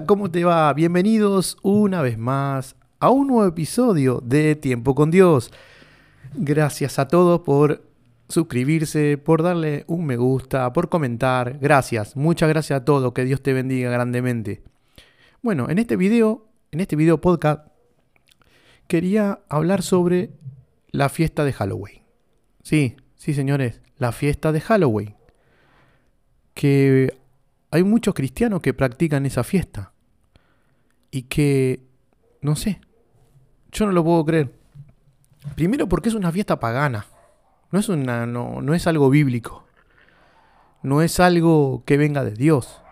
¿cómo te va? Bienvenidos una vez más a un nuevo episodio de Tiempo con Dios. Gracias a todos por suscribirse, por darle un me gusta, por comentar. Gracias, muchas gracias a todos. Que Dios te bendiga grandemente. Bueno, en este video, en este video podcast, quería hablar sobre la fiesta de Halloween. Sí, sí, señores, la fiesta de Halloween. Que hay muchos cristianos que practican esa fiesta. Y que, no sé, yo no lo puedo creer. Primero porque es una fiesta pagana. No es, una, no, es algo bíblico. No es algo que venga de Dios.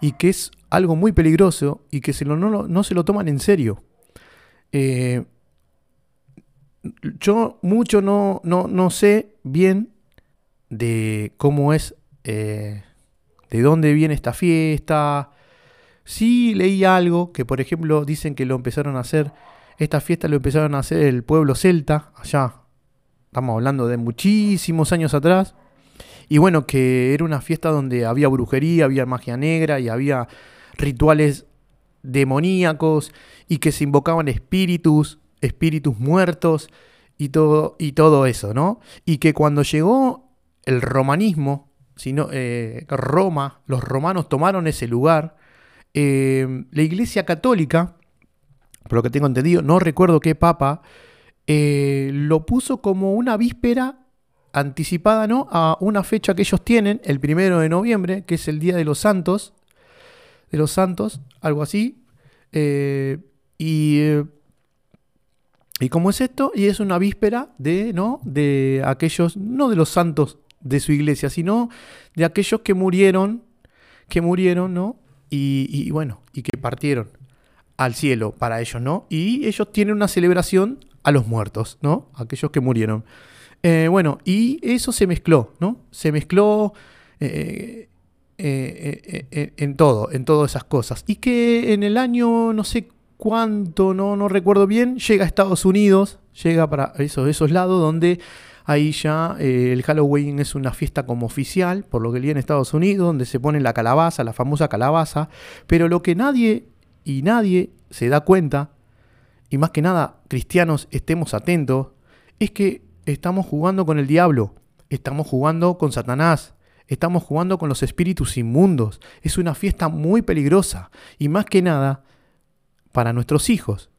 Y que es algo muy peligroso y que se lo, no, se lo toman en serio. Eh, yo mucho no, no, no, sé bien de cómo es eh, de dónde viene esta fiesta. Sí leí algo que, por ejemplo, dicen que lo empezaron a hacer, esta fiesta lo empezaron a hacer el pueblo celta, allá, estamos hablando de muchísimos años atrás. Y bueno, que era una fiesta donde había brujería, había magia negra y había rituales demoníacos y que se invocaban espíritus, espíritus muertos y todo, y todo eso, ¿no? Y que cuando llegó el romanismo, sino eh, Roma, los romanos tomaron ese lugar. Eh, la Iglesia Católica, por lo que tengo entendido, no recuerdo qué papa, eh, lo puso como una víspera anticipada ¿no? a una fecha que ellos tienen, el primero de noviembre, que es el Día de los Santos, de los Santos, algo así. y, y cómo es esto, y es una víspera de, ¿no? de aquellos, no de los santos de su iglesia, sino de aquellos que murieron, que murieron, ¿no? Y, bueno, y que partieron al cielo para ellos, ¿no? Y ellos tienen una celebración a los muertos, ¿no? Aquellos que murieron. Eh, bueno, y eso se mezcló, ¿no? Se mezcló eh, eh, en todo, en todas esas cosas. Y que en el año, no sé cuánto, no, no recuerdo bien, llega a Estados Unidos, llega para esos, esos lados donde Ahí ya eh, el Halloween es una fiesta como oficial, por lo que leí en Estados Unidos, donde se pone la calabaza, la famosa calabaza. Pero lo que nadie y nadie se da cuenta, y más que nada cristianos estemos atentos, es que estamos jugando con el diablo, estamos jugando con Satanás, estamos jugando con los espíritus inmundos. Es una fiesta muy peligrosa y más que nada para nuestros hijos.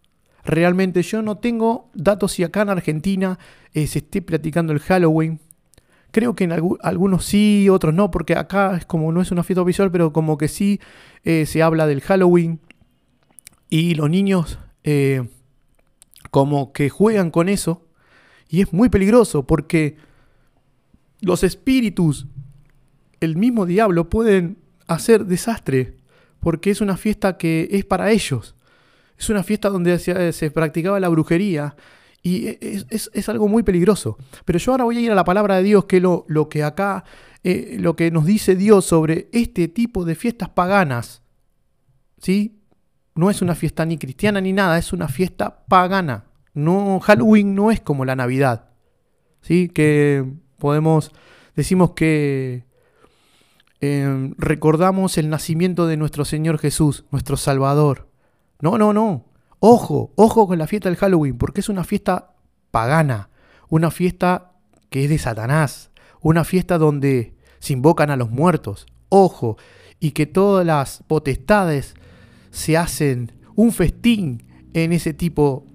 Realmente yo no tengo datos si acá en Argentina eh, se esté platicando el Halloween. Creo que en algunos sí, otros no, porque acá es como no es una fiesta visual, pero como que sí eh, se habla del Halloween. Y los niños eh, como que juegan con eso. Y es muy peligroso porque los espíritus, el mismo diablo, pueden hacer desastre. Porque es una fiesta que es para ellos. Es una fiesta donde se, practicaba la brujería y e, es, algo muy peligroso. Pero yo ahora voy a ir a la palabra de Dios, que lo, lo que acá, eh, lo que nos dice Dios sobre este tipo de fiestas paganas. ¿Sí? No es una fiesta ni cristiana ni nada, es una fiesta pagana. No, Halloween no es como la Navidad. ¿Sí? Que podemos, decimos que eh, recordamos el nacimiento de nuestro Señor Jesús, nuestro Salvador. No, no, no. Ojo, ojo con la fiesta del Halloween, porque es una fiesta pagana, una fiesta que es de Satanás, una fiesta donde se invocan a los muertos. Ojo, y que todas las potestades se hacen un festín en ese tipo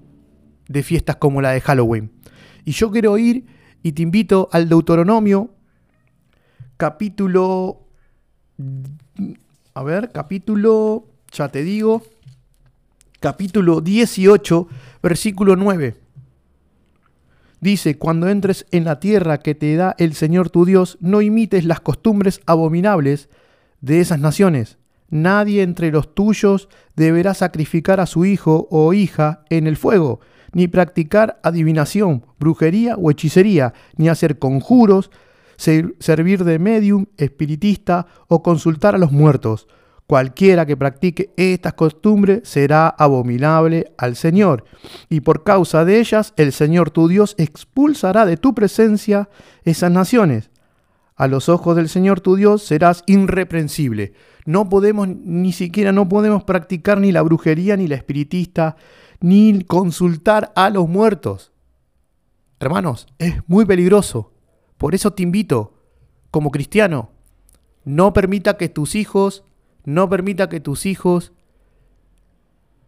de fiestas como la de Halloween. Y yo quiero ir y te invito al Deuteronomio, capítulo... A ver, capítulo, ya te digo, capítulo 18, versículo 9. Dice, cuando entres en la tierra que te da el Señor tu Dios, no imites las costumbres abominables de esas naciones. Nadie entre los tuyos deberá sacrificar a su hijo o hija en el fuego, ni practicar adivinación, brujería o hechicería, ni hacer conjuros, servir de medium, espiritista o consultar a los muertos Cualquiera que practique estas costumbres será abominable al Señor, y por causa de ellas el Señor tu Dios expulsará de tu presencia esas naciones. A los ojos del Señor tu Dios serás irreprensible. No podemos, ni siquiera no podemos practicar ni la brujería, ni la espiritista, ni consultar a los muertos. Hermanos, es muy peligroso. Por eso te invito, como cristiano, no permita que tus hijos, no permita que tus hijos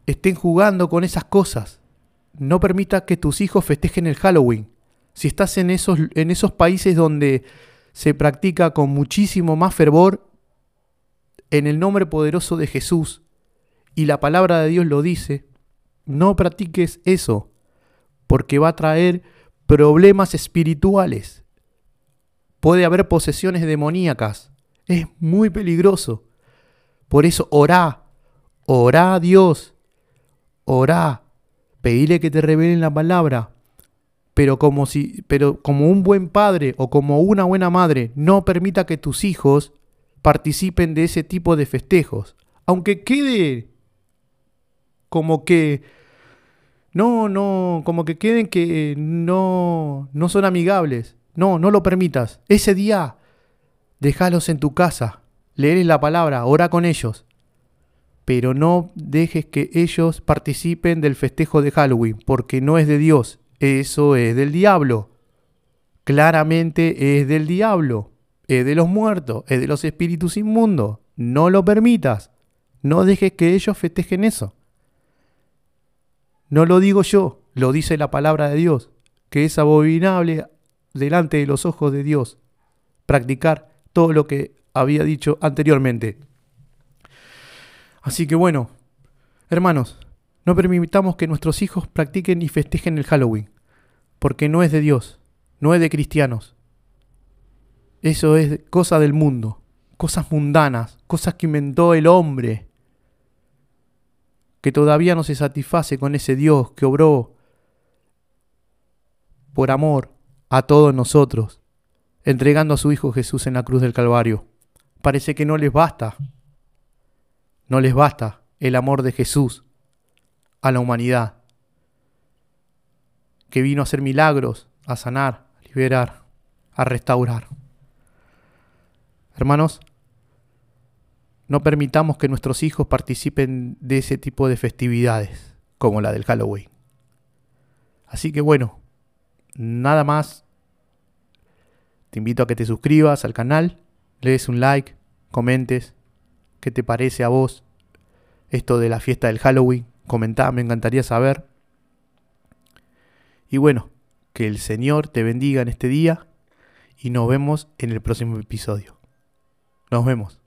estén jugando con esas cosas. No permita que tus hijos festejen el Halloween. Si estás en esos, en esos países donde se practica con muchísimo más fervor, en el nombre poderoso de Jesús, y la palabra de Dios lo dice, no practiques eso, porque va a traer problemas espirituales. Puede haber posesiones demoníacas. Es muy peligroso. Por eso orá, orá a Dios, orá, pedile que te revelen la palabra. Pero como, si, pero como un buen padre o como una buena madre, no permita que tus hijos participen de ese tipo de festejos. Aunque quede como que no, no, como que queden que no no son amigables. No, no lo permitas. Ese día déjalos en tu casa, leerles la palabra, ora con ellos. Pero no dejes que ellos participen del festejo de Halloween, porque no es de Dios, eso es del diablo. Claramente es del diablo es de los muertos, es de los espíritus inmundos. No lo permitas. No dejes que ellos festejen eso. No lo digo yo, lo dice la palabra de Dios, que es abominable delante de los ojos de Dios practicar todo lo que había dicho anteriormente. Así que bueno, hermanos, no permitamos que nuestros hijos practiquen y festejen el Halloween, porque no es de Dios, no es de cristianos, eso es cosa del mundo, cosas mundanas, cosas que inventó el hombre, que todavía no se satisface con ese Dios que obró por amor a todos nosotros, entregando a su Hijo Jesús en la cruz del Calvario. Parece que no les basta, no les basta el amor de Jesús a la humanidad, que vino a hacer milagros, a sanar, a liberar, a restaurar. Hermanos, no permitamos que nuestros hijos participen de ese tipo de festividades, como la del Halloween. Así que bueno, nada más. Te invito a que te suscribas al canal, le des un like, comentes qué te parece a vos esto de la fiesta del Halloween. Comentá, me encantaría saber. Y bueno, que el Señor te bendiga en este día y nos vemos en el próximo episodio. Nos vemos.